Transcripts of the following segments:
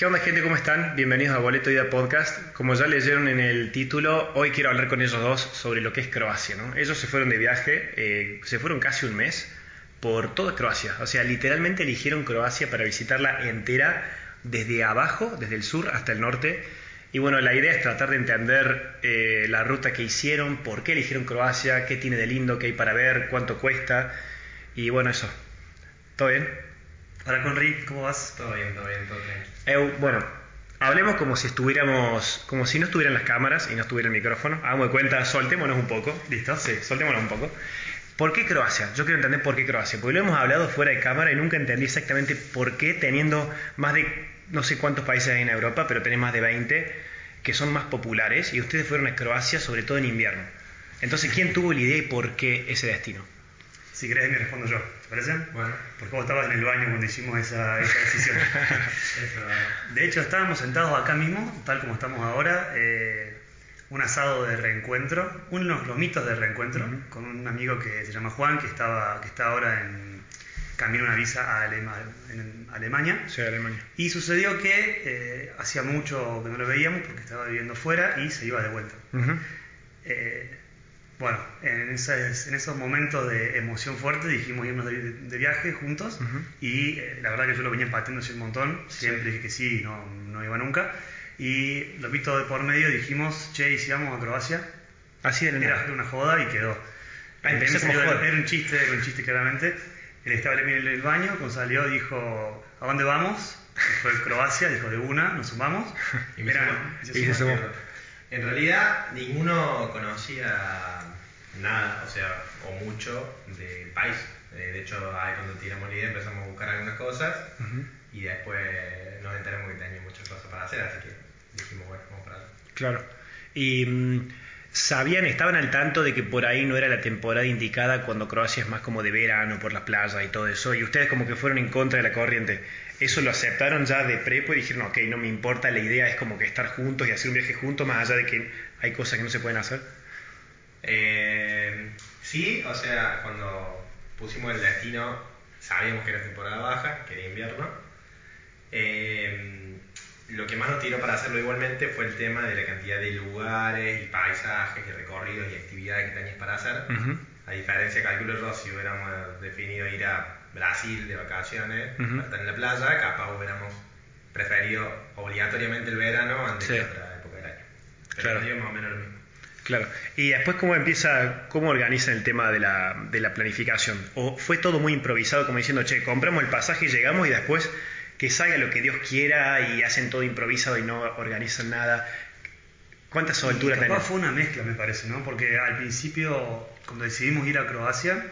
¿Qué onda gente? ¿Cómo están? Bienvenidos a Boleto Ida Podcast. Como ya leyeron en el título, hoy quiero hablar con ellos dos sobre lo que es Croacia. ¿no? Ellos se fueron de viaje, eh, se fueron casi un mes por toda Croacia. O sea, literalmente eligieron Croacia para visitarla entera desde abajo, desde el sur hasta el norte. Y bueno, la idea es tratar de entender eh, la ruta que hicieron, por qué eligieron Croacia, qué tiene de lindo, qué hay para ver, cuánto cuesta. Y bueno, eso. ¿Todo bien? Hola Conri, ¿cómo vas? Todo bien, todo bien, todo bien. Bueno, hablemos como si estuviéramos, como si no estuvieran las cámaras y no estuviera el micrófono. Hagamos de cuenta, soltémonos un poco. ¿Listo? Sí, soltémonos un poco. ¿Por qué Croacia? Yo quiero entender por qué Croacia. Porque lo hemos hablado fuera de cámara y nunca entendí exactamente por qué, teniendo más de no sé cuántos países hay en Europa, pero tenés más de 20 que son más populares y ustedes fueron a Croacia, sobre todo en invierno. Entonces, ¿quién tuvo la idea y por qué ese destino? Si querés me respondo yo, ¿te parece? Bueno. Porque vos estabas en el baño cuando hicimos esa, esa decisión. De hecho, estábamos sentados acá mismo, tal como estamos ahora, eh, un asado de reencuentro, unos lomitos de reencuentro, con un amigo que se llama Juan, que, estaba, que está ahora en camino una visa a Alema- en Alemania. Sí, Alemania. Y sucedió que eh, hacía mucho que no lo veíamos porque estaba viviendo fuera y se iba de vuelta. Eh, bueno, en, esas- en esos momentos de emoción fuerte dijimos irnos de, de viaje juntos Ujú. y eh, la verdad que yo lo venía pateando hace un montón, siempre dije que sí, no, no iba nunca. Y lo vi todo de por medio, dijimos, che, ¿y si vamos a Croacia? Así de Era una joda y quedó. Ah, salió-. Era un chiste, era un chiste claramente. Él estaba en el baño, cuando salió dijo, ¿a dónde vamos? Y Fue Croacia, dijo de una, nos sumamos. Y me Era- Y se. En realidad, ninguno conocía nada, o sea, o mucho del país. Eh, de hecho, ahí cuando tiramos la idea empezamos a buscar algunas cosas Ujú. y después nos enteramos que tenía muchas cosas para hacer, así que dijimos, bueno, vamos para allá. Claro. Y mm, sabían, estaban al tanto de que por ahí no era la temporada indicada cuando Croacia es más como de verano, por la playa y todo eso, y ustedes como que fueron en contra de la corriente. ¿Eso lo aceptaron ya de prepo y dijeron, ok, no me importa, la idea es como que estar juntos y hacer un viaje juntos, más allá de que hay cosas que no se pueden hacer? Eh, sí, o sea, cuando pusimos el destino, sabíamos que era temporada baja, que era invierno. Eh, lo que más nos tiró para hacerlo igualmente fue el tema de la cantidad de lugares y paisajes y recorridos y actividades que tenías para hacer. Ujú. A diferencia, calculo yo, si hubiéramos definido ir a Brasil de vacaciones, para estar en la playa, capaz hubiéramos preferido obligatoriamente el verano antes Sí. que otra época del año. Pero Claro. nos dio más o menos lo mismo. Claro. Y después, ¿cómo empieza, cómo organizan el tema de la, de la planificación? ¿O fue todo muy improvisado, como diciendo, che, compramos el pasaje, llegamos y después que salga lo que Dios quiera y hacen todo improvisado y no organizan nada? ¿Cuánta soltura Capaz tenés? fue una mezcla, me parece, ¿no? Porque al principio, cuando decidimos ir a Croacia,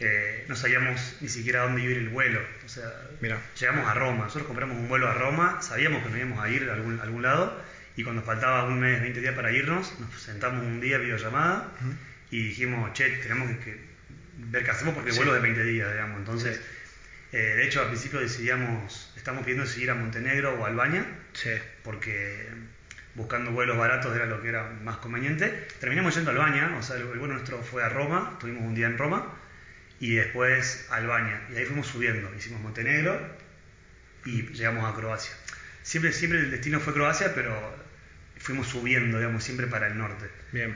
eh, no sabíamos ni siquiera a dónde iba a ir el vuelo. O sea, Mira. llegamos a Roma. Nosotros compramos un vuelo a Roma, sabíamos que nos íbamos a ir a algún, a algún lado, y cuando faltaba un mes, 20 días para irnos, nos sentamos un día videollamada y dijimos, che, tenemos que, que ver qué hacemos porque el Sí. vuelo es de 20 días, digamos. Entonces, eh, de hecho, al principio decidíamos, estamos pidiendo si ir a Montenegro o a Albania Sí. porque buscando vuelos baratos era lo que era más conveniente. Terminamos yendo a Albania, o sea, el, el vuelo nuestro fue a Roma, estuvimos un día en Roma, y después a Albania, y ahí fuimos subiendo, hicimos Montenegro y llegamos a Croacia. Siempre, siempre el destino fue Croacia, pero fuimos subiendo, digamos, siempre para el norte. Bien.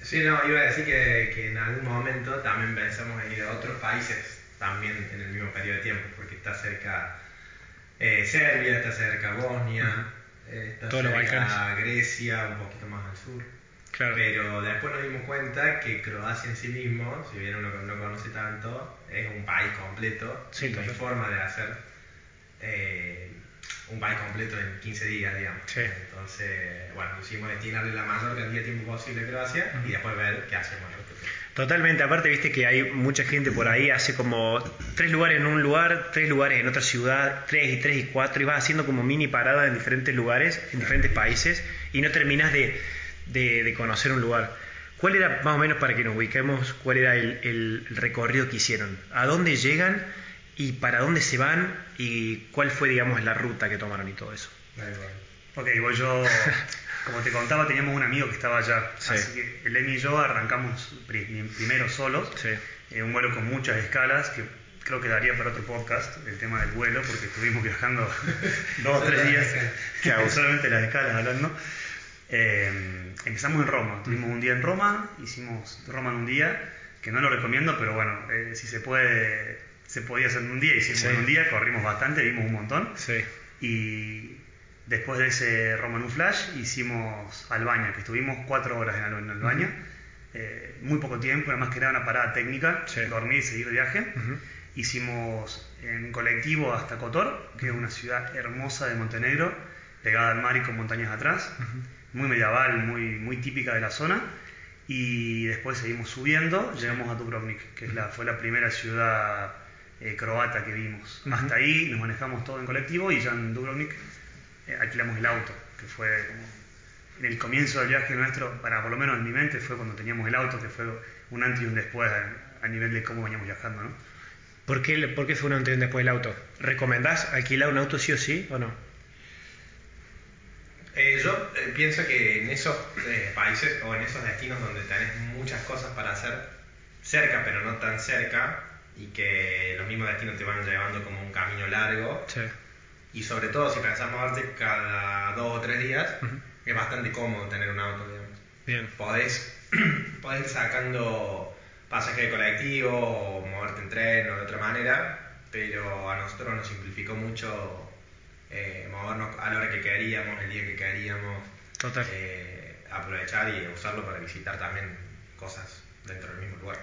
Sí, no, iba a decir que, que en algún momento también pensamos en ir a otros países, también en el mismo periodo de tiempo, porque está cerca eh, Serbia, está cerca Bosnia, eh, está Todos cerca. Grecia, un poquito más al sur. Claro. Pero después nos dimos cuenta que Croacia en sí mismo, si bien uno no conoce tanto, es un país completo. Sí, no hay forma de hacer eh, un país completo en 15 días, digamos. Sí. Entonces, bueno, decidimos destinarle la mayor cantidad de tiempo posible a Croacia y después ver qué hacemos tiempo. Totalmente, aparte viste que hay mucha gente por ahí, hace como tres lugares en un lugar, tres lugares en otra ciudad, tres y tres y cuatro, y vas haciendo como mini paradas en diferentes lugares, en diferentes países, y no terminas de, de- de conocer un lugar. ¿Cuál era, más o menos para que nos ubiquemos, cuál era el, el recorrido que hicieron? ¿A dónde llegan y para dónde se van? ¿Y cuál fue, digamos, la ruta que tomaron y todo eso? Ok, voy yo. Como te contaba, teníamos un amigo que estaba allá. Sí. Así que el Emi y yo arrancamos pri- primero solos. Sí. eh, un vuelo con muchas escalas que creo que daría para otro podcast el tema del vuelo, porque estuvimos viajando dos o tres días, solamente las escalas hablando. Eh, empezamos en Roma, tuvimos un día en Roma, hicimos Roma en un día, que no lo recomiendo, pero bueno, eh, si se puede, se podía hacer en un día, hicimos en un día, corrimos bastante, vimos un montón. Sí. Y después de ese Roma en un flash, hicimos Albania, que estuvimos cuatro horas en, Albania. Eh, muy poco tiempo, además que era una parada técnica, dormir y seguir de viaje. Hicimos en colectivo hasta Kotor, que es una ciudad hermosa de Montenegro, pegada al mar y con montañas atrás muy medieval, muy, muy típica de la zona. Y después seguimos subiendo, llegamos a Dubrovnik, que es la, fue la primera ciudad eh, croata que vimos. Hasta ahí nos manejamos todo en colectivo y ya en Dubrovnik eh, alquilamos el auto, que fue en el comienzo del viaje nuestro, para por lo menos en mi mente, fue cuando teníamos el auto, que fue un antes y un después a, nivel de cómo veníamos viajando. ¿no? ¿Por, qué, ¿Por qué fue un antes y un después del auto? ¿Recomendás alquilar un auto sí o sí o no? Eh, yo eh, pienso que en esos eh, países o en esos destinos donde tenés muchas cosas para hacer cerca pero no tan cerca y que los mismos destinos te van llevando como un camino largo y sobre todo si pensás moverte cada dos o tres días es bastante cómodo tener un auto digamos. Bien. Podés, podés ir sacando pasaje de colectivo o moverte en tren o de otra manera pero a nosotros nos simplificó mucho eh, movernos a la hora que queríamos, el día que queríamos. Eh, aprovechar y usarlo para visitar también cosas dentro del mismo lugar.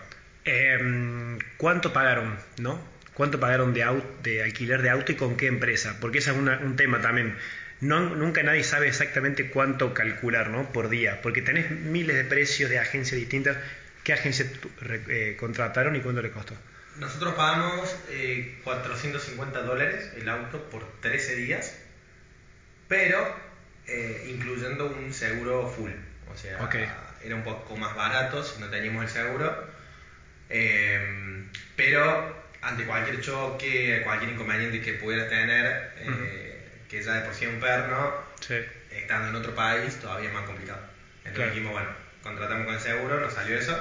Em, ¿Cuánto pagaron, no? ¿Cuánto pagaron de, de alquiler de auto y con qué empresa? Porque ese es un tema también. No, nunca nadie sabe exactamente cuánto calcular ¿no? por día, porque tenés miles de precios de agencias distintas. ¿Qué agencia eh, contrataron y cuánto le costó? Nosotros pagamos eh, 450 dólares el auto por 13 días, pero eh, incluyendo un seguro full. O sea, era un poco más barato si no teníamos el seguro. Eh, pero ante cualquier choque, cualquier inconveniente que pudieras tener, eh, que ya de por sí un perno, estando en otro país, todavía es más complicado. Entonces dijimos, bueno, contratamos con el seguro, nos salió eso.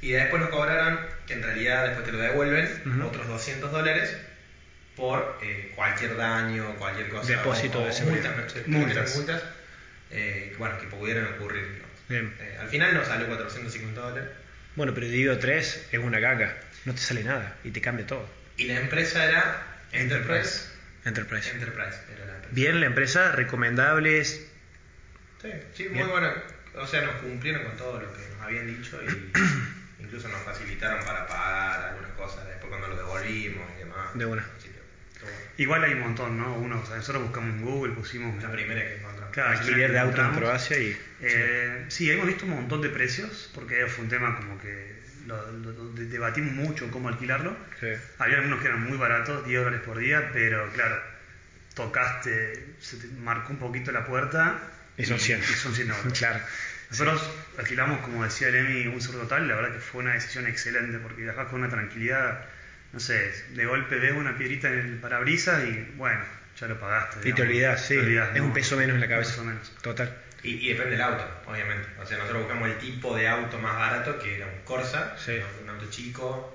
Y después nos cobraron, que en realidad después te lo devuelven, otros 200 dólares por eh, cualquier daño, cualquier cosa. Depósito de seguridad. Multas, multas. eh, bueno, que pudieran ocurrir. Bien. Eh, al final nos salió 450 dólares. Bueno, pero dividido 3 es una gaga, no te sale nada y te cambia todo. Y la empresa era Enterprise. Enterprise. Enterprise era la empresa. Bien, la empresa, recomendables. Sí, sí, muy buena. O sea, nos cumplieron con todo lo que nos habían dicho y incluso nos facilitaron para pagar algunas cosas después cuando lo devolvimos y demás. De una. Igual hay un montón, ¿no? Uno, nosotros buscamos en Google, pusimos... La primera que encontramos. Claro, alquiler de auto en Croacia y... Eh, sí. hemos visto un montón de precios, porque fue un tema como que lo, debatimos mucho cómo alquilarlo. Sí. Había algunos que eran muy baratos, 10 dólares por día, pero claro, tocaste, se te marcó un poquito la puerta. Y son 100. Y son 100 dólares. claro. Nosotros alquilamos, como decía Emi, un sur total, la verdad que fue una decisión excelente porque viajás con una tranquilidad, no sé, de golpe ves una piedrita en el parabrisas y bueno, ya lo pagaste. Y te olvidas, sí, es un peso menos en la cabeza. menos. Total. Y, depende del auto, obviamente. O sea, nosotros buscamos el tipo de auto más barato, que era un Corsa, un, auto chico.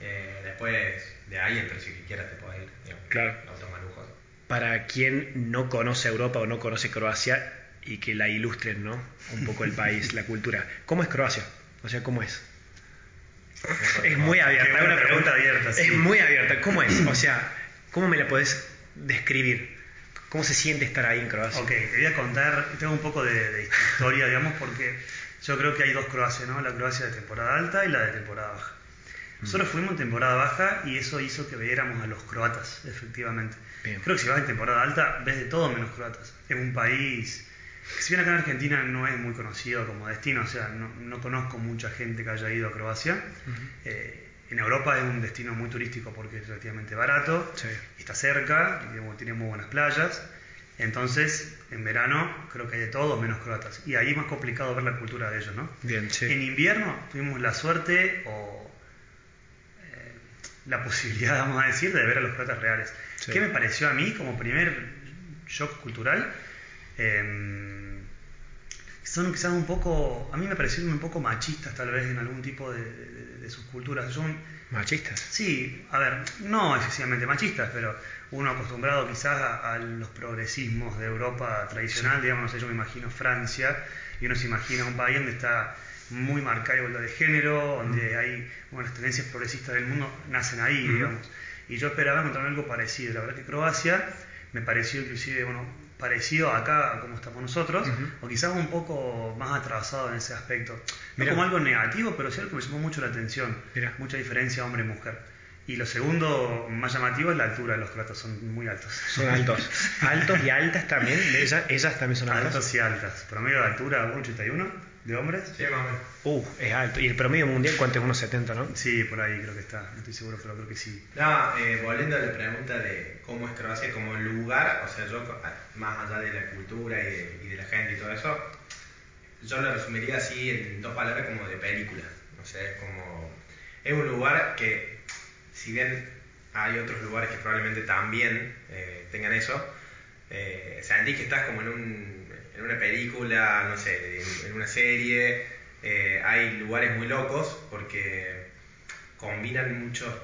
Eh, después de ahí el precio que quieras te puede ir. claro. Auto más lujoso. Para quien no conoce Europa o no conoce Croacia, y que la ilustren, ¿no? Un poco el país, la cultura. ¿Cómo es Croacia? O sea, ¿cómo es? Es muy abierta, una pregunta abierta. Es muy abierta. ¿Cómo es? O sea, ¿cómo me la podés describir? ¿Cómo se siente estar ahí en Croacia? Ok, te voy a contar, tengo un poco de, historia, digamos, porque yo creo que hay dos Croacias, ¿no? La Croacia de temporada alta y la de temporada baja. Nosotros fuimos en temporada baja y eso hizo que viéramos a los croatas, efectivamente. Creo que si vas en temporada alta, ves de todo menos croatas. Es un país si bien acá en Argentina no es muy conocido como destino, o sea, no, conozco mucha gente que haya ido a Croacia. Eh, en Europa es un destino muy turístico porque es relativamente barato, está cerca, tiene, muy buenas playas. Entonces, en verano creo que hay de todo menos croatas. Y ahí es más complicado ver la cultura de ellos, ¿no? Bien, sí. En invierno tuvimos la suerte o eh, la posibilidad, vamos a decir, de ver a los croatas reales. ¿Qué me pareció a mí como primer shock cultural? Em, son quizás un poco, a mí me parecieron un poco machistas tal vez en algún tipo de, de, de sus culturas. Son, ¿Machistas? Sí, a ver, no excesivamente machistas, pero uno acostumbrado quizás a, a los progresismos de Europa tradicional, digamos, no sé, yo me imagino Francia, y uno se imagina un país donde está muy marcada igualdad de género, donde hay, bueno, las tendencias progresistas del mundo nacen ahí, digamos. Y yo esperaba encontrar algo parecido. La verdad que Croacia me pareció inclusive, bueno, parecido acá como estamos nosotros, o quizás un poco más atrasado en ese aspecto. No como algo negativo, pero sí algo que me llamó mucho la atención. Mucha diferencia hombre-mujer. Y lo segundo más llamativo es la altura de los croatas, son muy altos. Son altos. Altos y altas también. Ellas, ellas también son altas. Altos y altas. Promedio de altura 1,81 de hombres. Sí, más o menos. Uh, es alto. ¿Y el promedio mundial cuánto es? Unos 70, ¿no? Sí, por ahí creo que está. No estoy seguro, pero creo que sí. No, eh, volviendo a la pregunta de cómo es Croacia como lugar, o sea, yo, más allá de la cultura y de, y de la gente y todo eso, yo lo resumiría así en dos palabras como de película. O sea, es como. Es un lugar que, si bien hay otros lugares que probablemente también eh, tengan eso, eh, sentís que estás como en, un, en una película, no sé, en, en una serie. eh, hay lugares muy locos porque combinan muchos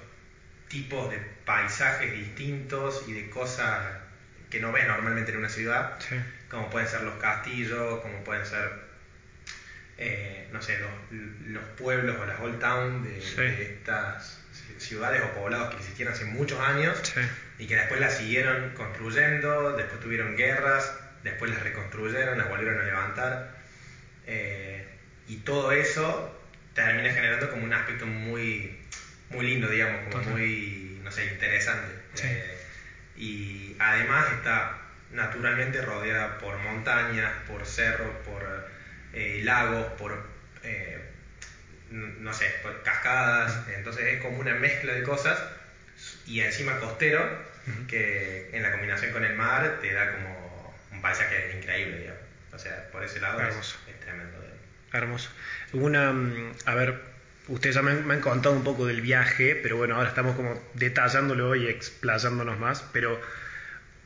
tipos de paisajes distintos y de cosas que no ves normalmente en una ciudad, Sí. como pueden ser los castillos, como pueden ser, eh, no sé, los, los pueblos o las old town de, Sí. de estas ciudades o poblados que existieron hace muchos años Sí. y que después las siguieron construyendo, después tuvieron guerras, después las reconstruyeron, las volvieron a levantar. eh, y todo eso termina generando como un aspecto muy, muy lindo, digamos, como Total. muy, no sé, interesante. Sí. Eh, y además está naturalmente rodeada por montañas, por cerros, por eh, lagos, por, no sé, por cascadas. Entonces es como una mezcla de cosas y encima costero, que en la combinación con el mar te da como un paisaje increíble, digamos. O sea, por ese lado es, Hermoso. es tremendo. digamos. Hermoso. Una, mm, a ver, ustedes ya me han, me han contado un poco del viaje, pero bueno, ahora estamos como detallándolo y explayándonos más, pero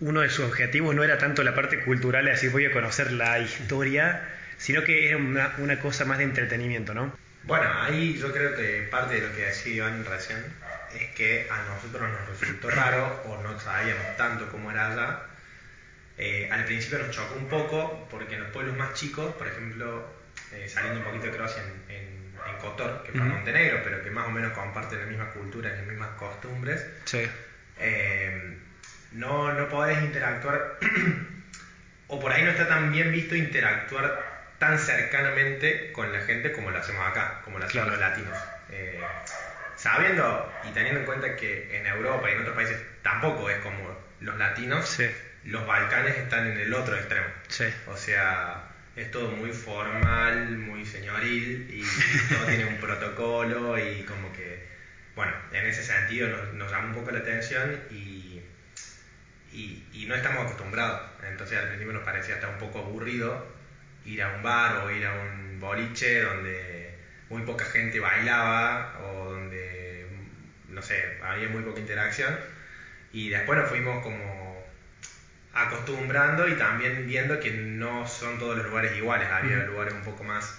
uno de sus objetivos no era tanto la parte cultural, así voy a conocer la historia, sino que era una, una cosa más de entretenimiento, ¿no? Bueno, ahí yo creo que parte de lo que decía Iván recién es que a nosotros nos resultó raro o no sabíamos tanto cómo era allá. Eh, al principio nos chocó un poco porque en los pueblos más chicos, por ejemplo, eh, saliendo un poquito de Croacia en, en, en Kotor, que fue Ujú. Montenegro, pero que más o menos comparten la misma cultura y las mismas costumbres, Sí. eh, no, no podés interactuar, o por ahí no está tan bien visto interactuar tan cercanamente con la gente como lo hacemos acá, como lo hacemos Claro. los latinos. Sabiendo y teniendo en cuenta que en Europa y en otros países tampoco es como los latinos, Sí. Los Balcanes están en el otro extremo. Sí. O sea, es todo muy formal, muy señoril y todo tiene un protocolo y como que, bueno, en ese sentido nos, nos llama un poco la atención y, y, y no estamos acostumbrados. Entonces al principio nos parecía hasta un poco aburrido ir a un bar o ir a un boliche donde muy poca gente bailaba o donde, no sé, había muy poca interacción. Y después nos fuimos como acostumbrando y también viendo que no son todos los lugares iguales. Había lugares un poco más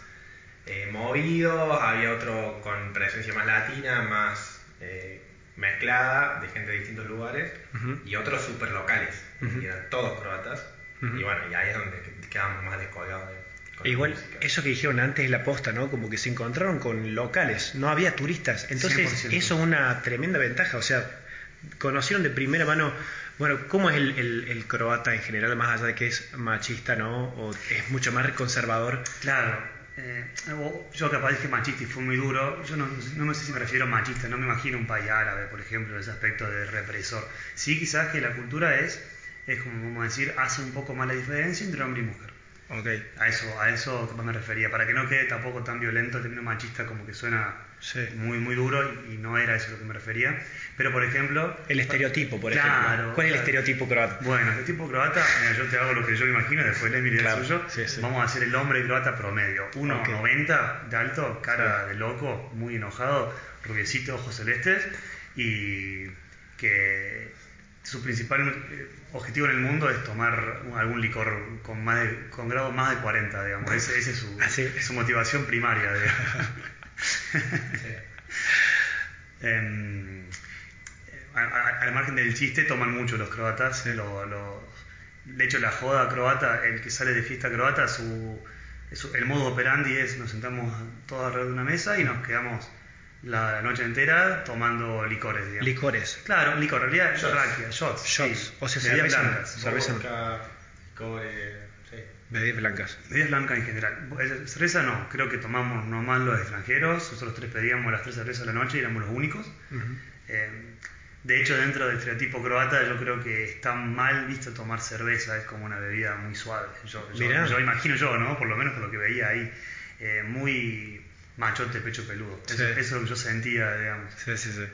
eh, movidos, había otro con presencia más latina, más eh, mezclada, de gente de distintos lugares, y otros súper locales, y eran todos croatas. Y bueno, y ahí es donde quedamos más descolgados. de- igual, eso que dijeron antes es la posta, ¿no? Como que se encontraron con locales, no había turistas. Entonces, 100%. eso es una tremenda ventaja. O sea, conocieron de primera mano, bueno, cómo es el, el- el croata en general, más allá de que es machista, ¿no? O es mucho más conservador. Claro. eh, yo capaz dije machista y fue muy duro. Yo no, no me sé si me refiero a machista, no me imagino un país árabe, por ejemplo, ese aspecto de represor. Sí, quizás que la cultura es, es como vamos a decir, hace un poco más la diferencia entre hombre y mujer. Ok. A eso, a eso me refería, para que no quede tampoco tan violento el término machista como que suena Sí. muy muy duro y, y no era eso lo que me refería. Pero por ejemplo, El estereotipo, por Claro, ejemplo. ¿Cuál es el estereotipo croata? bueno, el tipo croata, mira, yo te hago lo que yo me imagino, después le miré Claro, el suyo. sí, sí. Vamos a hacer el hombre croata promedio. 1,90 de alto, cara de loco, muy enojado, rubiecito, ojos celestes y que su principal eh, objetivo en el mundo es tomar algún licor con más de- con grado más de 40, digamos. Esa es su, Ah, sí. su motivación primaria, digamos. Sí. Em, al margen del chiste, toman mucho los croatas. lo- lo- de hecho, la joda croata, el que sale de fiesta croata, su, su- el modo operandi es nos sentamos todos alrededor de una mesa y nos quedamos la noche entera tomando licores, digamos. Licores. claro, licor, en realidad Shots. raquia, shots. Shots, sí. o sea, Bebidas cerveza, blancas. Cerveza core, sí. Bebidas blancas. Bebidas blancas en general. Eh, Cerveza no, creo que tomamos nomás los extranjeros. Nosotros tres pedíamos las tres cervezas a la noche y éramos los únicos. Eh, de hecho, dentro del estereotipo croata, yo creo que está mal visto tomar cerveza, es como una bebida muy suave. Yo, yo- yo imagino yo, ¿no? Por lo menos por lo que veía ahí, eh, muy machote, pecho peludo. Eso, Sí. eso es lo que yo sentía, digamos. Sí, sí, sí.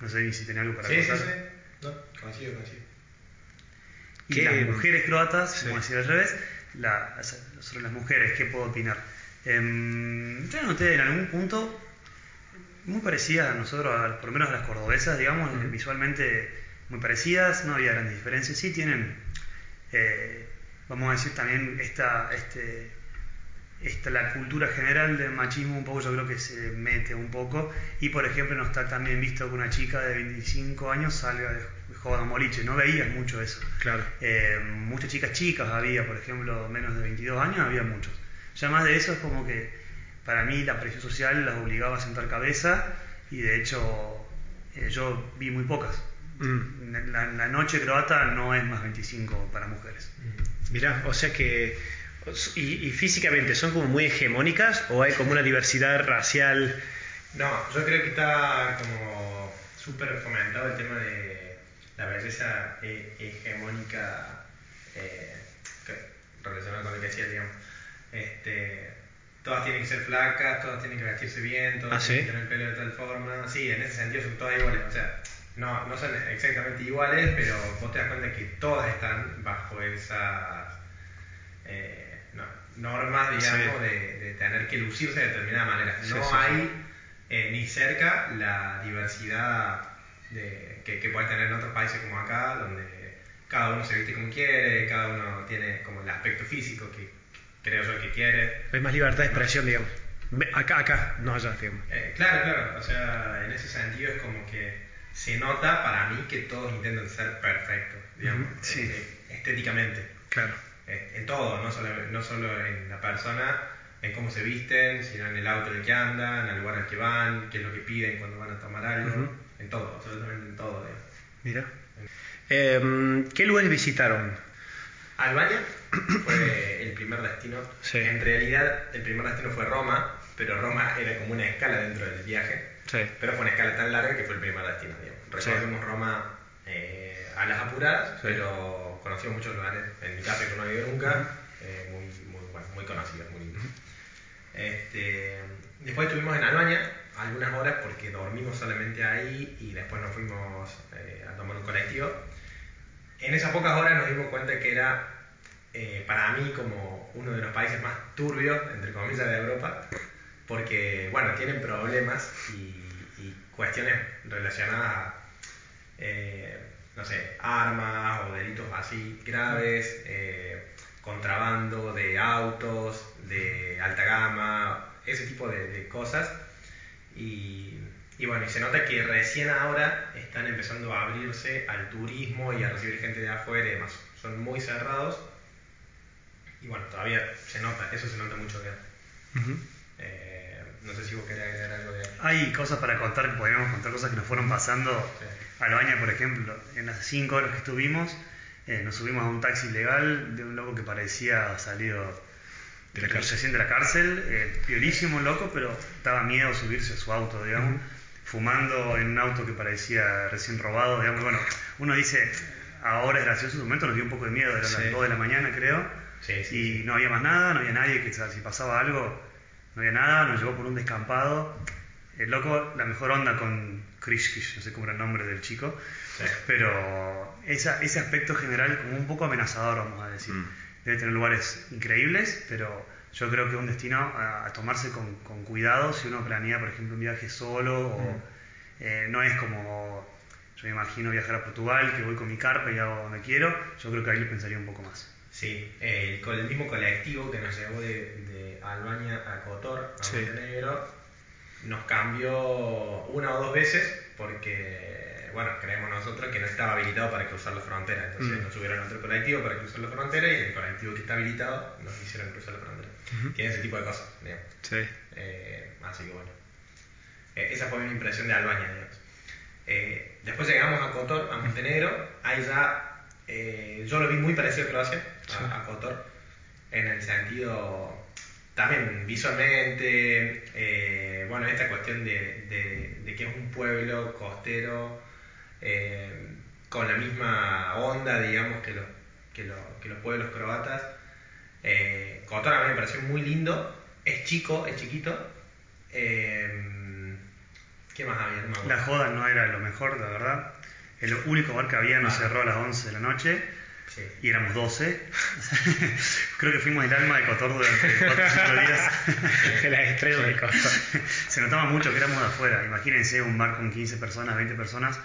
No sé ni si tenía algo para Sí, sí, contar. sí. No, coincido, coincido. Y ¿Qué? las mujeres croatas, Sí. como decía al revés, la- sobre las mujeres, ¿qué puedo opinar? Em, yo noté en algún punto muy parecidas a nosotros, a- por lo menos a las cordobesas, digamos, visualmente muy parecidas, no había grandes diferencias. Sí tienen, eh, vamos a decir también, esta, este, esta, la cultura general del machismo un poco yo creo que se mete un poco y por ejemplo no está también visto que una chica de 25 años salga de joda moliche, no veías mucho eso. Claro. Eh, muchas chicas chicas había, por ejemplo, menos de 22 años, había muchos. Ya más de eso es como que para mí la presión social las obligaba a sentar cabeza y de hecho eh, yo vi muy pocas. Mm. La, la noche croata no es más 25 para mujeres. Mirá, o sea que. Y, y físicamente son como muy hegemónicas o hay como una diversidad racial. No, yo creo que está como súper fomentado el tema de la belleza he- hegemónica eh, relacionada con lo que decía, digamos. Este, todas tienen que ser flacas, todas tienen que vestirse bien, todas ¿Ah, tienen sí? que tener el pelo de tal forma. Sí, en ese sentido son todas iguales. O sea, no, no son exactamente iguales, pero vos te das cuenta que todas están bajo esas eh, normas, digamos, Sí. de, de tener que lucirse de determinada manera. No sí, hay eh, ni cerca la diversidad de, que, que puede tener en otros países como acá, donde cada uno se viste como quiere, cada uno tiene como el aspecto físico que creo yo que quiere. Hay más libertad de expresión, digamos. Acá, acá, no allá, digamos. Eh, claro, claro, o sea, en ese sentido es como que se nota para mí que todos intentan ser perfectos, digamos, sí. eh, estéticamente. Claro. Eh, en todo, no solo, no solo en la persona, en cómo se visten, sino en el auto en el que andan, al lugar al que van, qué es lo que piden cuando van a tomar algo, Ujú. en todo, absolutamente en todo. digamos. Mira. Em, ¿Qué lugares visitaron? Albania fue el primer destino. Sí. En realidad, el primer destino fue Roma, pero Roma era como una escala dentro del viaje. Sí. Pero fue una escala tan larga que fue el primer destino, digamos. Sí. Recorrimos Roma eh, a las apuradas, pero conocimos muchos lugares. En mi caso, que no he ido nunca, eh, muy, muy, bueno, muy conocidos, muy lindos. Este, después estuvimos en Albania algunas horas porque dormimos solamente ahí y después nos fuimos eh, a tomar un colectivo. En esas pocas horas nos dimos cuenta que era eh, para mí como uno de los países más turbios, entre comillas, de Europa, porque, bueno, tienen problemas y, y cuestiones relacionadas a, eh, no sé, armas o delitos así graves, eh, contrabando de autos, de alta gama, ese tipo de, de cosas. Y, y bueno, y se nota que recién ahora están empezando a abrirse al turismo y a recibir gente de afuera y demás. Son muy cerrados. Y bueno, todavía se nota, eso se nota mucho Ujú. eh, No sé si vos querés agregar algo de Hay cosas para contar, podríamos contar cosas que nos fueron pasando. Sí. Albania, por ejemplo, en las 5 horas que estuvimos, eh, nos subimos a un taxi ilegal de un loco que parecía salido De la cárcel. de la cárcel, eh, piolísimo loco, pero daba miedo subirse a su auto, digamos, fumando en un auto que parecía recién robado, digamos. Bueno, uno dice, ahora es gracioso, en su momento nos dio un poco de miedo, eran Sí. las 2 de la mañana, creo, Sí, sí, y no había más nada, no había nadie que si pasaba algo, no había nada, nos llevó por un descampado. El loco, la mejor onda con Krishkish, no sé cómo era el nombre del chico, Sí. pero esa, ese aspecto general como un poco amenazador, vamos a decir. Mm. Debe tener lugares increíbles, pero yo creo que es un destino a, a tomarse con, con cuidado si uno planea, por ejemplo, un viaje solo o Mm. eh, no es como... yo me imagino viajar a Portugal, que voy con mi carpa y hago donde quiero, yo creo que ahí lo pensaría un poco más. Sí, eh, con el mismo colectivo que nos llevó de, de Albania a Kotor, a Sí. Montenegro, nos cambió una o dos veces porque, bueno, creemos nosotros que no estaba habilitado para cruzar la frontera. Entonces Mm. nos subieron a otro colectivo para cruzar la frontera y en el colectivo que está habilitado nos hicieron cruzar la frontera. Tiene ese tipo de cosas, digamos. Sí. Eh, así que bueno. Eh, esa fue mi impresión de Albania, digamos. Eh, después llegamos a Kotor, a Montenegro. Ahí ya yo lo vi muy parecido a Croacia, a, Sí. a Kotor, en el sentido también visualmente, eh, bueno, esta cuestión de, de- de que es un pueblo costero eh, con la misma onda, digamos, que los, que los, que los pueblos croatas. Eh, Kotor a mí me pareció muy lindo, es chico, es chiquito. Eh, ¿Qué más había? No. La joda no era lo mejor, la verdad. El único bar que había nos Ah. cerró a las 11 de la noche Sí. y éramos 12. Creo que fuimos el alma de Cotor durante 4 o 5 días. Las estrellas del costo. Se notaba mucho que éramos de afuera. Imagínense un bar con 15 personas, 20 personas,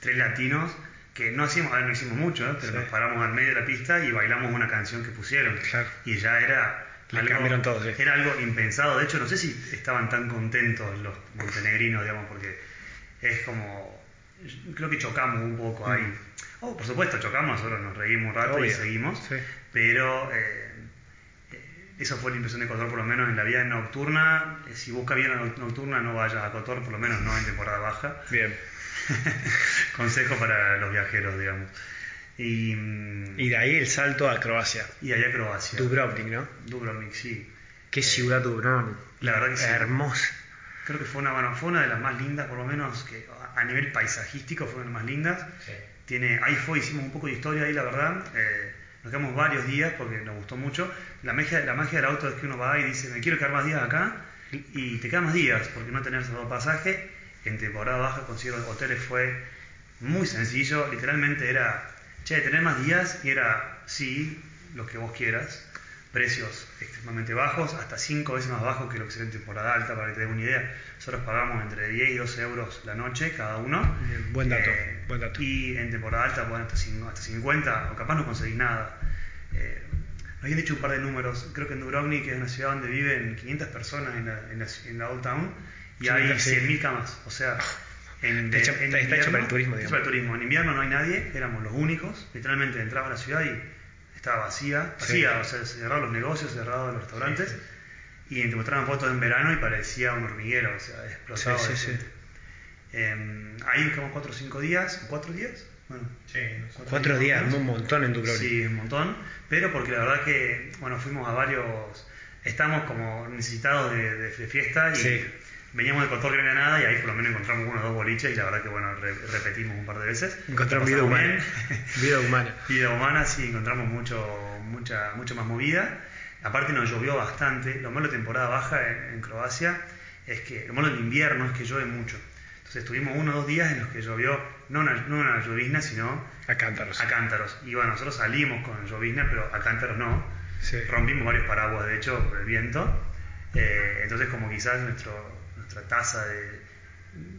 tres latinos, que no hacíamos, a ver, no hicimos mucho, ¿eh? pero Sí. nos paramos al medio de la pista y bailamos una canción que pusieron. Claro. Y ya era. Le cambiaron todo, sí. Era algo impensado. De hecho, no sé si estaban tan contentos los montenegrinos, digamos, porque es como. Creo que chocamos un poco ahí. Oh, por supuesto, chocamos, nosotros nos reímos un rato y seguimos. Sí. Pero eh, eh, eso fue la impresión de Cotor, por lo menos en la vida nocturna. Eh, si busca vida noc- nocturna, no vayas a Cotor, por lo menos no en temporada baja. Bien. Consejo para los viajeros, digamos. Y, mm, Y de ahí el salto a Croacia. y allá Croacia. Dubrovnik, ¿no? Dubrovnik, sí. Qué ciudad Dubrovnik. La verdad que sí. Hermosa. Creo que fue una, bueno, fue una de las más lindas, por lo menos que a nivel paisajístico fue una de las más lindas. Sí. Tiene, ahí fue, hicimos un poco de historia ahí, la verdad. Eh, nos quedamos varios días porque nos gustó mucho. La magia, la magia del auto es que uno va y dice, me quiero quedar más días acá, y te quedas más días porque no tenés solo pasaje. En temporada baja consigo hoteles fue muy sencillo, literalmente era, che, tener más días, y era, sí, lo que vos quieras. Precios extremadamente bajos, hasta 5 veces más bajos que lo que sería en temporada alta, para que te des una idea. Nosotros pagamos entre 10 y 12 euros la noche cada uno. Bien, buen dato, Eh, buen dato. Y en temporada alta, bueno, hasta, cin- hasta 50, o capaz no conseguís nada. Eh, nos habían dicho un par de números. Creo que en Dubrovnik, que es una ciudad donde viven 500 personas en la, en la, en la Old Town, y Sí, hay sí. 100.000 camas. O sea, en, Está hecho- está- está hecho para el turismo, digamos. para el turismo. En invierno no hay nadie, éramos los únicos. Literalmente entraba a la ciudad y estaba vacía, Sí. vacía, o sea, cerrados los negocios, cerrados los restaurantes. Sí, Y te mostraban fotos en verano y parecía un hormiguero, o sea, explotado. De gente. Eh, ahí quedamos 4 o 5 días, ¿4 días? Bueno, sé. Cuatro días, un montón en Dubrovnik. Sí, un montón, pero porque la verdad que, bueno, fuimos a varios, estamos como necesitados de, de- de fiesta y Sí. Veníamos de Cotor que no había nada y ahí por lo menos encontramos uno o dos boliches y la verdad que, bueno, re- repetimos un par de veces. Encontraron La vida humana. Vida humana. Vida humana, sí, encontramos mucho, mucha, mucho más movida. Aparte nos llovió bastante. Lo malo de temporada baja en, en Croacia es que, lo malo del invierno es que llueve mucho. Entonces tuvimos uno o dos días en los que llovió, no una, no una llovizna, sino A cántaros. a cántaros. Y bueno, nosotros salimos con llovizna, pero a cántaros no. Sí. Rompimos varios paraguas, de hecho, por el viento. Eh, entonces como quizás nuestro, nuestra tasa de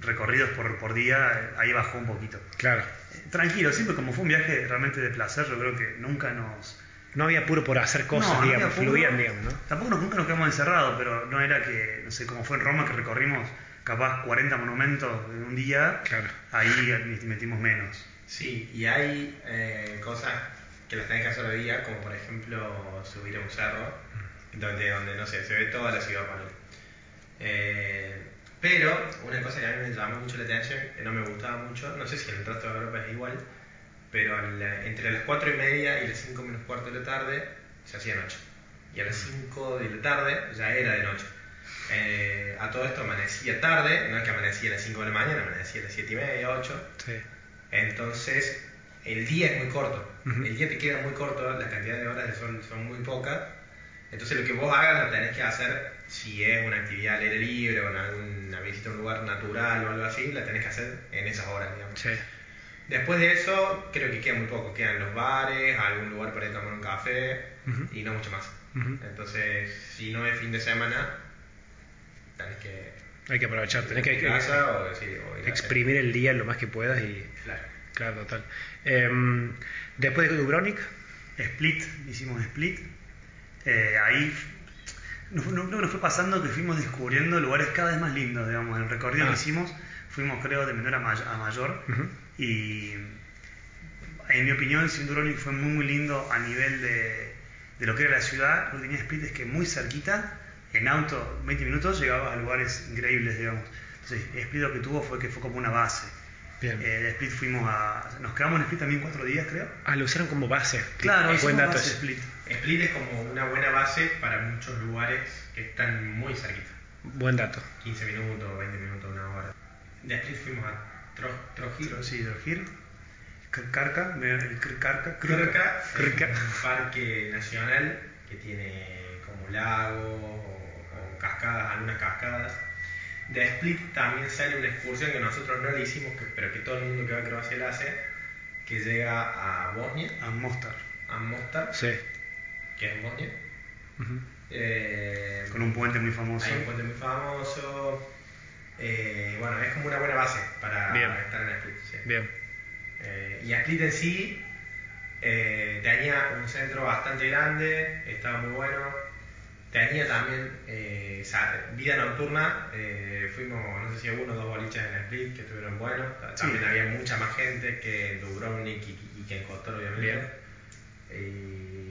recorridos por, por día, eh, ahí bajó un poquito. Claro. Eh, Tranquilo, siempre como fue un viaje realmente de placer, yo creo que nunca nos... No había apuro por hacer cosas, No, no digamos, apuro. fluían, digamos, ¿no? Tampoco nunca nos quedamos encerrados, pero no era que, no sé, como fue en Roma que recorrimos capaz 40 monumentos en un día, Claro. ahí met- metimos menos. Sí, y hay eh, cosas que las tenés que hacer hoy día, como por ejemplo subir a un cerro, donde, donde no sé, se ve toda la ciudad con él. pero una cosa que a mí me llamó mucho la atención, que no me gustaba mucho, no sé si en el resto de Europa es igual, pero la- entre las 4 y media y las 5 menos cuarto de la tarde se hacía noche. Y a las 5 de la tarde ya era de noche. Eh, a todo esto amanecía tarde, no es que amanecía a las 5 de la mañana, amanecía a las 7 y media, 8. Sí. Entonces, el día es muy corto. Ujú. El día te queda muy corto, la cantidad de horas de sol son muy pocas. Entonces, lo que vos hagas lo tenés que hacer, si es una actividad al aire libre o en alguna visita a un lugar natural o algo así, la tenés que hacer en esas horas, digamos. Sí. Después de eso, creo que queda muy poco. Quedan los bares, algún lugar para ir a tomar un café y no mucho más. Entonces, si no es fin de semana, tenés que Hay que aprovechar, tenés que, casa o, sí, o ir a- exprimir el día lo más que puedas y. Claro. Claro, total. Em, después de Dubrovnik, Split, hicimos Split. Eh, ahí nos, no- no- nos fue pasando que fuimos descubriendo lugares cada vez más lindos, digamos. En el recorrido Ah. que hicimos, fuimos creo de menor a, may- a mayor. Y en mi opinión, sin Dubrovnik fue muy muy lindo a nivel de, de lo que era la ciudad. Lo que tenía Split es que muy cerquita, en auto, 20 minutos, llegabas a lugares increíbles, digamos. Entonces, Split lo que tuvo fue que fue como una base. bien. Eh, de Split fuimos a... Nos quedamos en Split también cuatro días, creo. ah, lo usaron como base. Claro, buen dato base. Split. Split es como una buena base para muchos lugares que están muy cerquita. Buen dato. 15 minutos, 20 minutos, una hora. De Split fuimos a Tro- Trujillo. Sí, Drogir. Carca, Carca, es un parque nacional que tiene como lagos o, o cascadas, algunas cascadas. De Split también sale una excursión que nosotros no le hicimos, pero que todo el mundo que va a Croacia la hace, que llega a Bosnia, a Mostar, a Mostar, Sí. Que es en Bosnia. Eh, con un puente muy famoso. hay un puente muy famoso. Eh, bueno, es como una buena base para Bien. estar en Split. sí. Bien. Eh, y Split en sí tenía un centro bastante grande, estaba muy bueno. Tenía también vida nocturna. fuimos, no sé si uno o dos boliches en Split que estuvieron buenos. Ta- Sí. También había mucha más gente que en Dubrovnik y, y que en Kotor, obviamente. Bien. Y,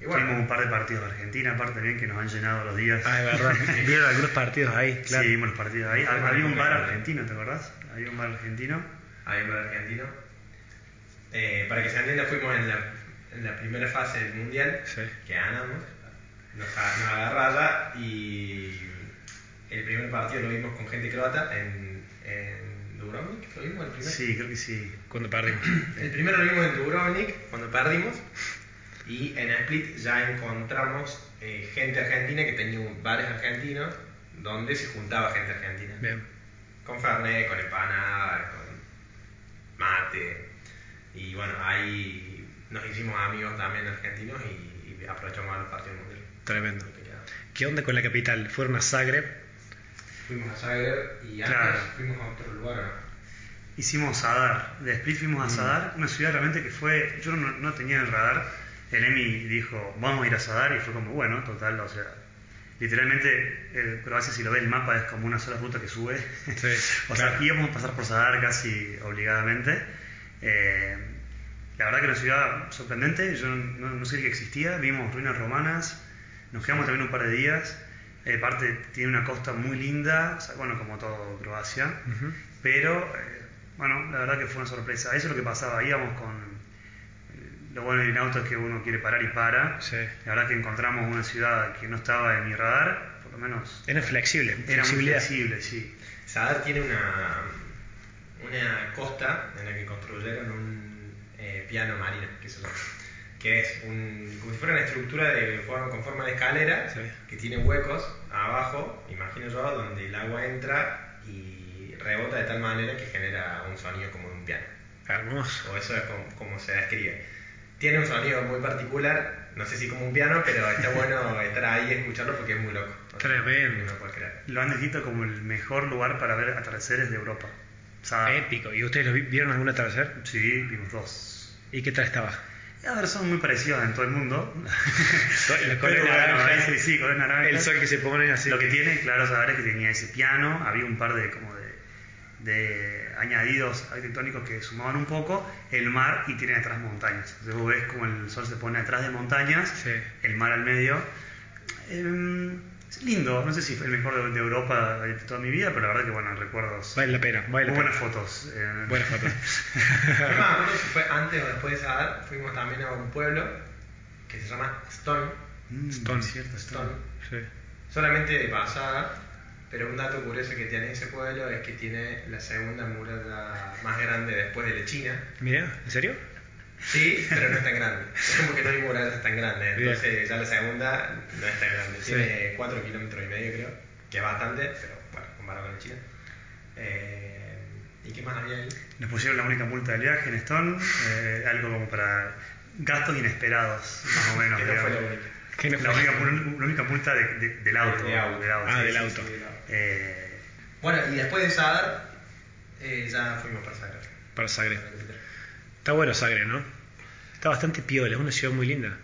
y Fuimos bueno, un par de partidos de Argentina, aparte también que nos han llenado los días. Ah, es verdad. Vieron algunos partidos ahí, claro. Sí, vimos los partidos ahí. Había un bar argentino, ¿te acordás? Había un bar argentino. ahí en el argentino. Eh, para que se entienda, fuimos en la, en la primera fase del mundial. Sí. que ganamos, nos, a- nos agarra allá y el primer partido lo vimos con gente croata en, en Dubrovnik, ¿lo vimos el primero? Sí, creo que sí. Cuando perdimos. El primero lo vimos en Dubrovnik cuando perdimos y en Split ya encontramos eh, gente argentina que tenía bares argentinos donde se juntaba gente argentina. Bien. Con Fernet, con empanadas, con mate. Y bueno, ahí nos hicimos amigos también argentinos y, y aprovechamos a los partidos mundiales. Tremendo. ¿Qué onda con la capital? ¿Fueron a Zagreb? Fuimos a Zagreb y antes Claro. fuimos a otro lugar, ¿o ¿no? Hicimos Sadar. De Split fuimos a Sadar, una ciudad realmente que fue. Yo no, no tenía en el radar. El Emi dijo, vamos a ir a Sadar, y fue como, bueno, total, o sea. Literalmente, el Croacia, si lo ves el mapa, es como una sola ruta que sube. Sí, o sea, íbamos a pasar por Sadar casi obligadamente. Eh, la verdad que una ciudad sorprendente, yo no, no sé que existía, vimos ruinas romanas, nos quedamos también un par de días. Eh, aparte, tiene una costa muy linda, o sea, bueno, como todo Croacia. Pero, eh, bueno, la verdad que fue una sorpresa. Eso es lo que pasaba. Íbamos con. Lo bueno de ir en auto es que uno quiere parar y para. Sí. La verdad que encontramos una ciudad que no estaba en mi radar, por lo menos. Era flexible. Era muy flexible, sí. Sadar tiene una, una costa en la que construyeron un eh, piano marino, que que es un, como si fuera una estructura de forma, con forma de escalera Sí. que tiene huecos abajo, imagino yo, donde el agua entra y rebota de tal manera que genera un sonido como de un piano. Hermoso. O eso es como, como se describe. Tiene un sonido muy particular, no sé si como un piano, pero está bueno estar ahí y escucharlo porque es muy loco. O sea, Tremendo. No puedes creer. Lo han descrito como el mejor lugar para ver atardeceres de Europa. Épico. ¿Y ustedes lo vi- vieron algún atardecer? Sí, vimos dos. ¿Y qué tal estaba? A ver, son muy parecidos en todo el mundo. La color Pero bueno, naranja. ahí sí, sí, color naranja. El sol que se pone así. Lo que tiene, claro, saber es que tenía ese piano, había un par de como de, de añadidos arquitectónicos que sumaban un poco, el mar y tiene atrás montañas. Entonces vos ves como el sol se pone atrás de montañas, Sí. el mar al medio. Em, es lindo, no sé si fue el mejor de, de Europa de toda mi vida, pero la verdad que bueno, recuerdos. Vale la pena. Vale la muy pena. buenas fotos. eh. Buenas fotos. No si fue antes o después de Sadar, fuimos también a un pueblo que se llama Stone. Mm, Stone. cierto, Stone. Sí. Solamente de pasada, pero un dato curioso que tiene ese pueblo es que tiene la segunda muralla más grande después de la China. Mira, ¿en serio? Sí, pero no es tan grande. Es como que no hay murallas tan grandes. Bien. Entonces ya la segunda no es tan grande. Sí. Tiene 4 kilómetros y medio creo, que es bastante, pero bueno, comparado con la China. Eh, ¿Y qué más había ahí? Nos pusieron la única multa del viaje en Stone, eh, algo como para gastos inesperados, más o menos. Que no fue la única. ¿Qué La única, la única multa de- de- del auto. De auto. Ah, sí, del sí, auto. sí. Eh, Bueno, y después de Sadar, eh, ya fuimos para Zagreb. Para Zagreb. Está bueno Zagreb, ¿no? Está bastante piola, es una ciudad muy linda.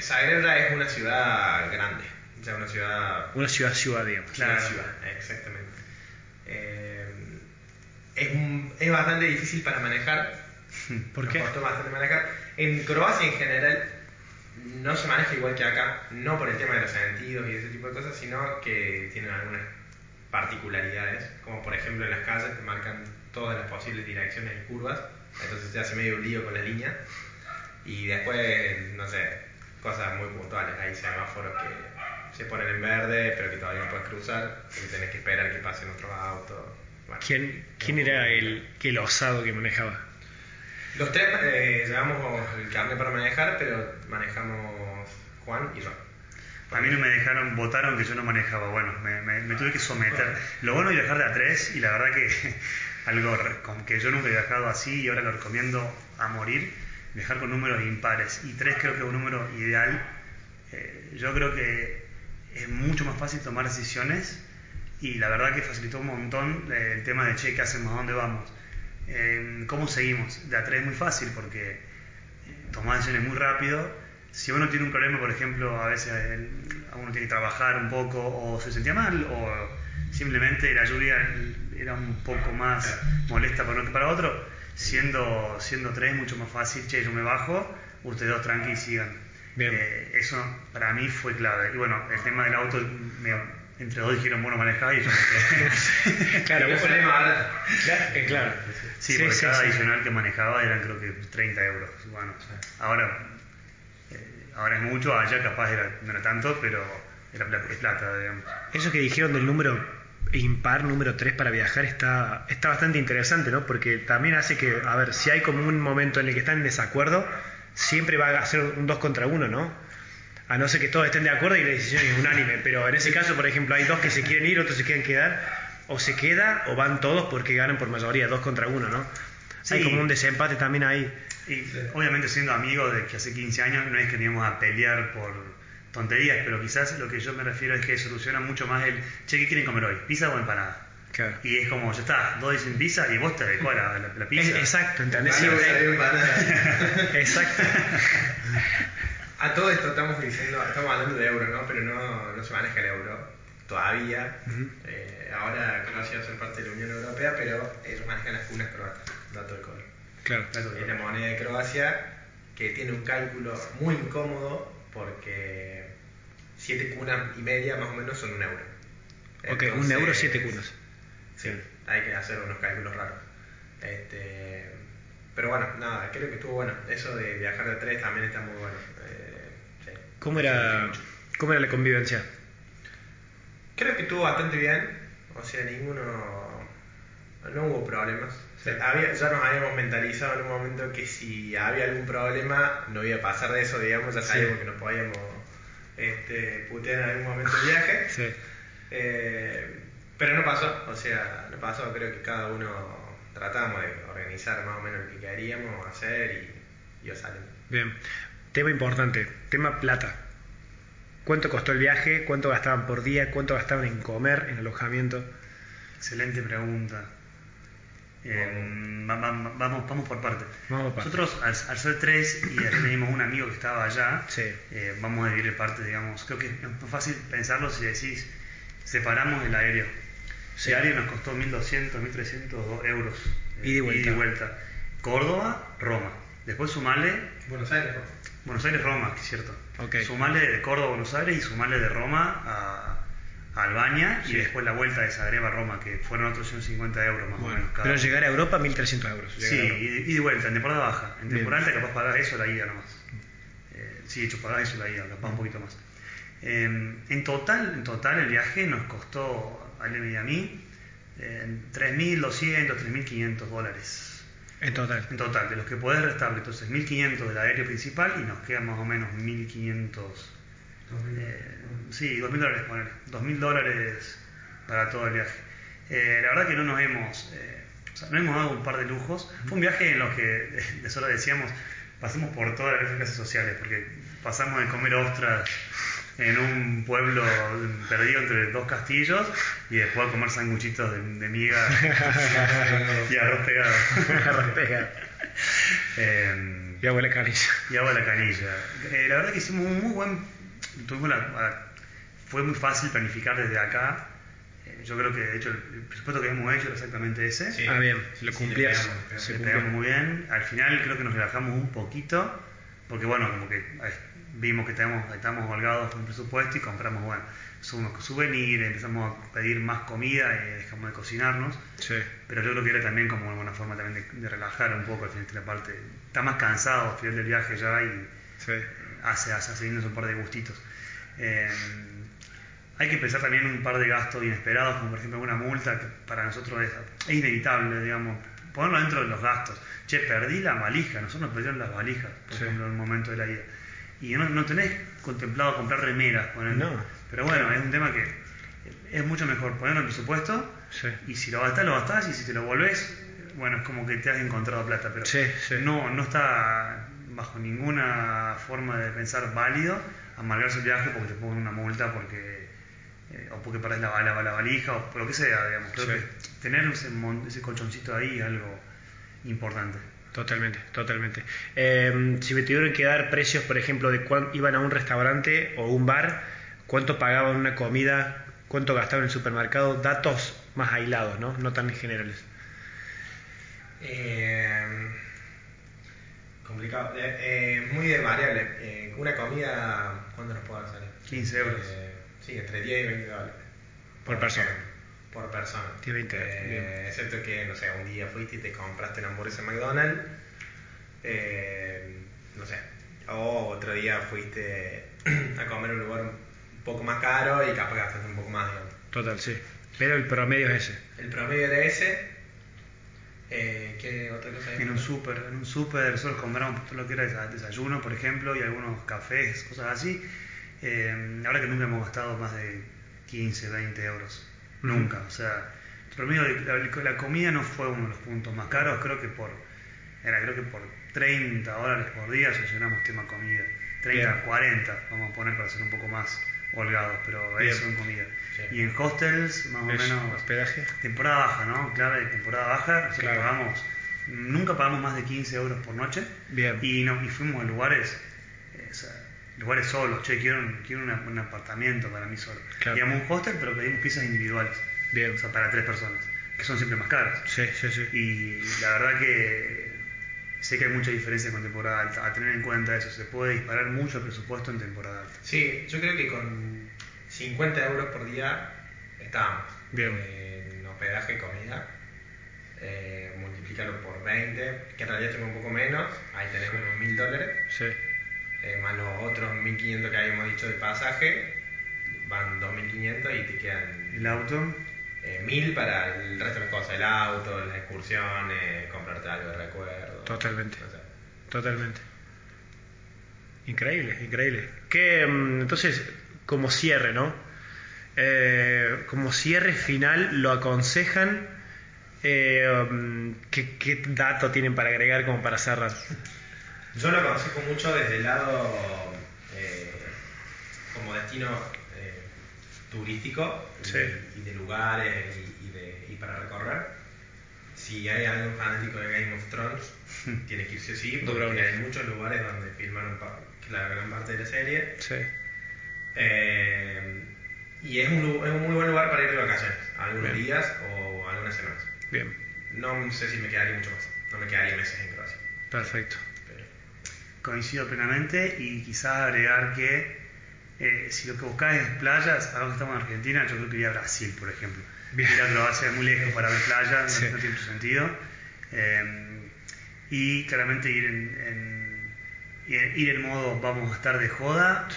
Zagreb es una ciudad grande, ya una ciudad... Una ciudad ciudad, digamos. Una Claro. ciudad, exactamente. Eh, es, un- es bastante difícil para manejar. ¿Por Nos qué? bastante manejar. En Croacia en general no se maneja igual que acá, no por el tema de los sentidos y ese tipo de cosas, sino que tienen algunas particularidades, como por ejemplo en las calles te marcan todas las posibles direcciones y curvas, entonces se hace medio un lío con la línea. Y después, no sé, cosas muy puntuales, hay semáforos que se ponen en verde, pero que todavía no puedes cruzar, porque tenés que esperar que pasen otros autos. Bueno, ¿Quién, quién era el, el osado que manejaba? Los tres eh, llevamos el carnet para manejar, pero manejamos Juan y yo. A mí no me dejaron, votaron que yo no manejaba. Bueno, me, tuve que someter. Lo bueno de viajar de a tres, y la verdad que algo con que yo nunca he viajado así y ahora lo recomiendo a morir, viajar con números impares. Y tres creo que es un número ideal. Eh, yo creo que es mucho más fácil tomar decisiones y la verdad que facilitó un montón eh, el tema de che, ¿qué hacemos? ¿A dónde vamos? Eh, ¿Cómo seguimos? De a tres es muy fácil porque eh, tomar decisiones muy rápido. Si uno tiene un problema, por ejemplo, a veces uno tiene que trabajar un poco o se sentía mal o simplemente la lluvia era un poco más molesta para uno que para otro, siendo, siendo tres mucho más fácil, che, yo me bajo, ustedes dos tranqui y sigan. Eh, eso para mí fue clave. Y bueno, el tema del auto, me- entre dos dijeron, bueno, manejá y yo quedé. Claro, más barato. Claro, eh, claro. Sí, Sí, porque sí, cada sí. adicional que manejaba eran creo que 30 euros. Bueno, ahora, eh, ahora es mucho, allá capaz era, no era tanto, pero era pla- es plata, digamos. Eso que dijeron del número impar, número 3 para viajar, está, está bastante interesante, ¿no? Porque también hace que, a ver, si hay como un momento en el que están en desacuerdo, siempre va a ser un 2 contra 1, ¿no? A no ser que todos estén de acuerdo y la decisión es unánime. Pero en ese caso, por ejemplo, hay dos que se quieren ir, otros se quieren quedar, o se queda o van todos porque ganan por mayoría, 2 contra 1, ¿no? Hay como un desempate también ahí. Y obviamente siendo amigos de que hace 15 años no es que íbamos a pelear por tonterías, pero quizás lo que yo me refiero es que soluciona mucho más el, che, ¿qué quieren comer hoy? ¿Pizza o empanada? Claro. Y es como, ya está, dos dicen pizza y vos te adecuás la, la, la pizza. Es- exacto, ¿entendés? Sí, salió empanada. Exacto. A todo esto estamos diciendo, estamos hablando de euro, ¿no? Pero no, no se maneja el euro todavía. Eh, ahora Croacia va a ser parte de la Unión Europea, pero ellos manejan las cunas croatas, dato de color. Claro. Es la moneda de Croacia que tiene un cálculo muy incómodo porque siete cunas y media más o menos son un euro. Ok, un euro, siete cunas. Sí, hay que hacer unos cálculos raros. Este, pero bueno, nada, creo que estuvo bueno. Eso de viajar de tres también está muy bueno. Eh. ¿Cómo era, ¿Cómo era la convivencia? Creo que estuvo bastante bien, o sea, ninguno, no hubo problemas. O sea, había- ya nos habíamos mentalizado en un momento que si había algún problema no iba a pasar de eso, digamos, ya sabíamos que nos podíamos este, putear en algún momento del viaje. Sí. Eh, pero no pasó, o sea, no pasó, creo que cada uno tratamos de organizar más o menos lo que queríamos hacer y iba saliendo. Bien. Tema importante, tema plata. ¿Cuánto costó el viaje? ¿Cuánto gastaban por día? ¿Cuánto gastaban en comer, en alojamiento? Excelente pregunta. Eh, va- va- vamos, vamos por parte. Vamos por parte. Nosotros, al, al ser tres y ayer teníamos un amigo que estaba allá, Sí. eh, vamos a dividir parte, digamos. Creo que es más fácil pensarlo si decís, separamos el aéreo. Sí. El aéreo nos costó 1.200, 1.300 euros. eh, Ida y vuelta. vuelta. Córdoba, Roma. Después sumarle Buenos Aires, ¿no? Buenos Aires, Roma, que es cierto. Ok. Sumarle de Córdoba a Buenos Aires y sumarle de Roma a, a Albania y después la vuelta de Zagreb a Roma, que fueron otros 150 euros más o menos cada pero llegar a Europa, 1.300 euros. Sí, y, y de vuelta, en temporada baja. En temporada alta capaz pagás eso la ida nomás. Eh, sí, de hecho pagás eso la ida, capaz un poquito más. Eh, en total, en total el viaje nos costó a Leme y a mí eh, 3.200, 3.500 dólares. En total. En total, de los que podés restarle, entonces 1500 del aéreo principal y nos quedan más o menos 1500. Eh, sí, 2000 dólares, ponele. 2000 dólares para todo el viaje. Eh, la verdad que no nos hemos. eh, o sea, no hemos dado un par de lujos. Fue un viaje en los que, de solo decíamos, pasamos por todas las clases sociales, porque pasamos de comer ostras en un pueblo perdido entre dos castillos y después comer sanguchitos de, de miga y arroz pegado. arroz pegado. Eh, y agua de la canilla. Y agua la canilla. Eh, la verdad que hicimos un muy buen... Tuvimos la, fue muy fácil planificar desde acá. Eh, yo creo que de hecho el presupuesto que hemos hecho era exactamente ese. Sí. Ah, bien, lo cumplías. Sí, le pegamos, muy bien. Al final creo que nos relajamos un poquito, porque bueno, como que vimos que estamos, estamos holgados con el presupuesto y compramos, bueno, unos souvenirs, empezamos a pedir más comida y dejamos de cocinarnos. Sí. Pero yo creo que era también como una forma también de, relajar un poco al final de la parte. Está más cansado al final del viaje ya y sí. hace, hace, hace un par de gustitos. Eh, hay que pensar también un par de gastos inesperados, como por ejemplo una multa que para nosotros es, es inevitable, digamos, ponerlo dentro de los gastos. Che, perdí la valija, nosotros nos perdieron las valijas, por ejemplo, en un momento de la ida. Y no, no tenés contemplado comprar remeras, no. pero bueno, es un tema que es mucho mejor ponerlo en presupuesto y si lo gastás, lo gastás y si te lo volvés, bueno, es como que te has encontrado plata, pero No, no está bajo ninguna forma de pensar válido amargarse el viaje porque te pongan una multa porque eh, o porque perdés la, la, la, valija o por lo que sea, digamos. Creo que tener ese, ese colchoncito ahí es algo importante. Totalmente, totalmente. Eh, si me tuvieron que dar precios, por ejemplo, de cuánto iban a un restaurante o un bar, cuánto pagaban una comida, cuánto gastaban en el supermercado, datos más aislados, ¿no? No tan generales. Eh, complicado. muy de variable. una comida, ¿cuándo nos puede salir? 15 euros. Sí, entre 10 y 20 dólares. Por, persona. Por persona. 10 20 eh, Excepto que, no sé, un día fuiste y te compraste una hamburguesa en McDonald's. Eh, no sé. O otro día fuiste a comer en un lugar un poco más caro y capaz gastaste un poco más, digamos. Total, sí. Pero el promedio es ese. El promedio era ese. Eh, ¿Qué otra cosa En un súper, en un súper nosotros compramos todo lo que era desayuno, por ejemplo, y algunos cafés, cosas así. Eh, ahora que nunca hemos gastado más de 15, 20 euros. Nunca. O sea, la, la, comida no fue uno de los puntos más caros. Creo que por era creo que por 30 dólares por día solucionamos tema comida. 30, 40, vamos a poner para ser un poco más holgados, pero eso en comida. Y en hostels, más o menos. ¿Hospedaje? Temporada baja, ¿no? Clave, temporada baja. Nosotros pagamos, nunca pagamos más de 15 euros por noche. Bien. Y, no, y fuimos a lugares. Lugares solos, che, quiero, un, quiero un apartamento para mí solo. Claro. un hostel, pero pedimos piezas individuales. Bien. O sea, para tres personas, que son siempre más caras. Sí, sí, sí. Y la verdad que sé que hay mucha diferencia con temporada alta. A tener en cuenta eso, se puede disparar mucho el presupuesto en temporada alta. Sí, yo creo que con 50 euros por día estábamos. Bien. En hospedaje y comida. Eh, multiplicarlo por 20, que en realidad tengo un poco menos, ahí tenemos unos mil dólares. Sí eh, más los otros 1.500 que habíamos dicho de pasaje, van 2.500 y te quedan... ¿El auto? Eh, 1.000 para el resto de las cosas, el auto, las excursiones, comprarte algo de recuerdo. Totalmente. Totalmente. Increíble, increíble. Que mm, entonces, como cierre, ¿no? Eh, como cierre final, lo aconsejan. Eh, mm, ¿qué, ¿Qué dato tienen para agregar como para cerrar? Yo lo aconsejo mucho desde el lado eh, como destino eh, turístico y, de lugares y, de, y, para recorrer. Si hay algún fanático de Game of Thrones, tiene que irse sí, porque hay muchos lugares donde filmaron la gran parte de la serie. Sí. Eh, y es un, es un, muy buen lugar para ir de vacaciones, algunos días o algunas semanas. Bien. No sé si me quedaría mucho más, no me quedaría meses en Croacia. Perfecto coincido plenamente y quizás agregar que eh, si lo que buscáis es playas, ahora que estamos en Argentina, yo creo que iría a Brasil, por ejemplo. Bien. Ir a Croacia es muy lejos para ver playas, no, tiene mucho sentido. Eh, y claramente ir en, ir en modo vamos a estar de joda.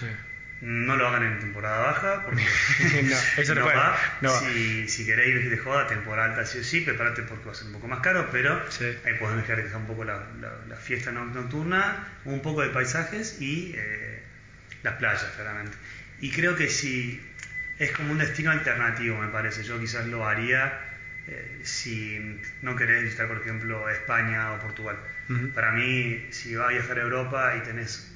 No lo hagan en temporada baja, porque no, eso no, va. si, si, queréis ir de joda, temporada alta sí o sí, prepárate porque va a ser un poco más caro, pero ahí podés dejar que sea un poco la, la, fiesta nocturna, un poco de paisajes y eh, las playas, claramente. Y creo que si es como un destino alternativo, me parece. Yo quizás lo haría eh, si no querés visitar, por ejemplo, España o Portugal. Para mí, si vas a viajar a Europa y tenés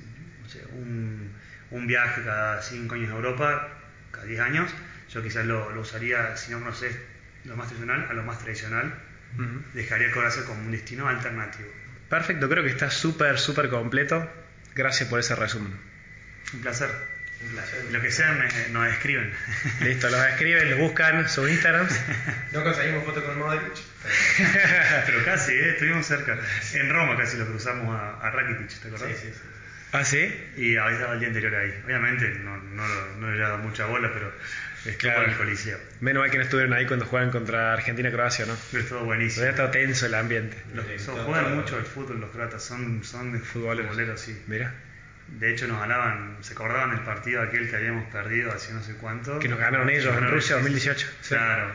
un un viaje cada 5 años a Europa, cada 10 años, yo quizás lo, lo usaría, si no conoces lo más tradicional, a lo más tradicional. Ujú. Dejaría Croacia como un destino alternativo. Perfecto, creo que está súper, súper completo. Gracias por ese resumen. Un placer. Un placer. Lo que sea me, nos escriben. Listo, los escriben, los buscan, sus Instagrams. No conseguimos foto con Modric. Pero casi, ¿eh? estuvimos cerca. En Roma casi lo cruzamos a, a Rakitic, ¿te acordás? Sí, sí, sí. ¿Ah, sí? Y había estado el día anterior ahí. Obviamente no, no, no le he dado mucha bola, pero estuvo Claro. en el Coliseo. Menos mal que no estuvieron ahí cuando juegan contra Argentina-Croacia, ¿no? Pero estuvo buenísimo. Había estado tenso el ambiente. Los, Sí, son- todo- juegan todo. mucho al fútbol los croatas, son, son de Futboleros. futboleros, sí. Mira, De hecho nos ganaban, se acordaban del partido aquel que habíamos perdido hace no sé cuánto. que nos ganaron ellos en Ganaron- Rusia 2018. Sí. Claro.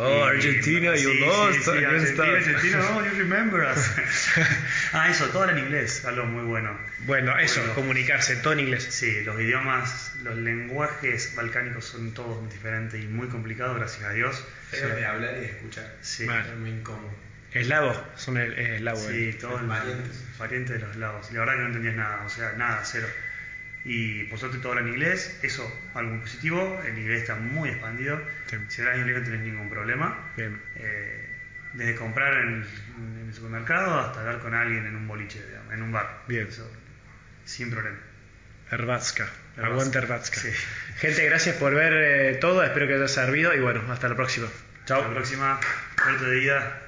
Oh, Y- Argentina, you sí, lost sí, sí, Argentina. Argentina, oh, you remember us. ah, eso, todo era en inglés, algo muy bueno. Bueno, eso, Bueno. comunicarse, todo en inglés. Sí, los idiomas, los lenguajes balcánicos son todos diferentes y muy complicados, gracias a Dios. Feo de hablar y de escuchar. Sí, Mal. Es muy incómodo. Eslavos, son el, eh, eslavos. sí, todos los Parientes. parientes de los lados. La verdad que no entendías nada, o sea, nada, cero. Y por suerte todo en inglés, eso, algo muy positivo, el inglés está muy expandido. Sí. Si hablas inglés no tenés ningún problema. Bien. Eh, desde comprar en, en el supermercado hasta hablar con alguien en un boliche, digamos, en un bar. Bien. Eso, sin problema. Herbatska. Herbatska. Aguanta Herbatska. Sí. Gente, gracias por ver eh, todo. Espero que haya servido y bueno, hasta la próxima. Hasta la próxima. Puerto de ida.